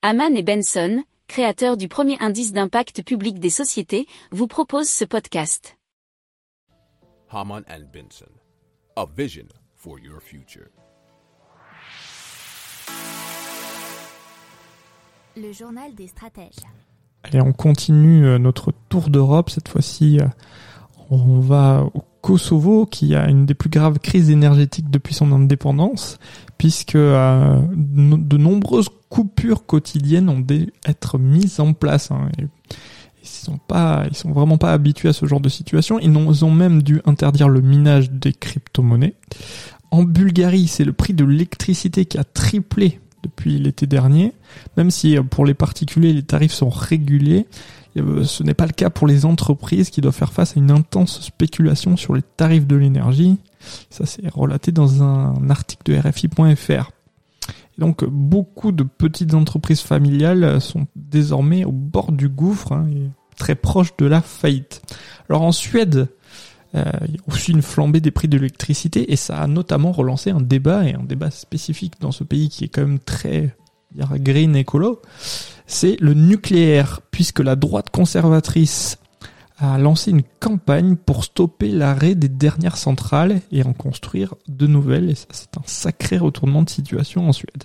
Haman et Benson, créateurs du premier indice d'impact public des sociétés, vous proposent ce podcast. Haman and Benson, a vision for your future. Le journal des stratèges. Allez, on continue euh, notre tour d'Europe. Cette fois-ci, euh, on va au Kosovo, qui a une des plus graves crises énergétiques depuis son indépendance, puisque euh, de nombreuses coupures quotidiennes ont dû être mises en place. Hein, ils sont pas, ils sont vraiment pas habitués à ce genre de situation. Ils ont même dû interdire le minage des crypto-monnaies. En Bulgarie, c'est le prix de l'électricité qui a triplé depuis l'été dernier, même si euh, pour les particuliers les tarifs sont régulés. Euh, ce n'est pas le cas pour les entreprises qui doivent faire face à une intense spéculation sur les tarifs de l'énergie. Ça, c'est relaté dans un article de RFI.fr. donc, beaucoup de petites entreprises familiales sont désormais au bord du gouffre hein, et très proches de la faillite. Alors, en Suède, il a aussi une flambée des prix de l'électricité et ça a notamment relancé un débat et un débat spécifique dans ce pays qui est quand même très green écolo, c'est le nucléaire puisque la droite conservatrice a lancé une campagne pour stopper l'arrêt des dernières centrales et en construire de nouvelles et ça c'est un sacré retournement de situation en Suède.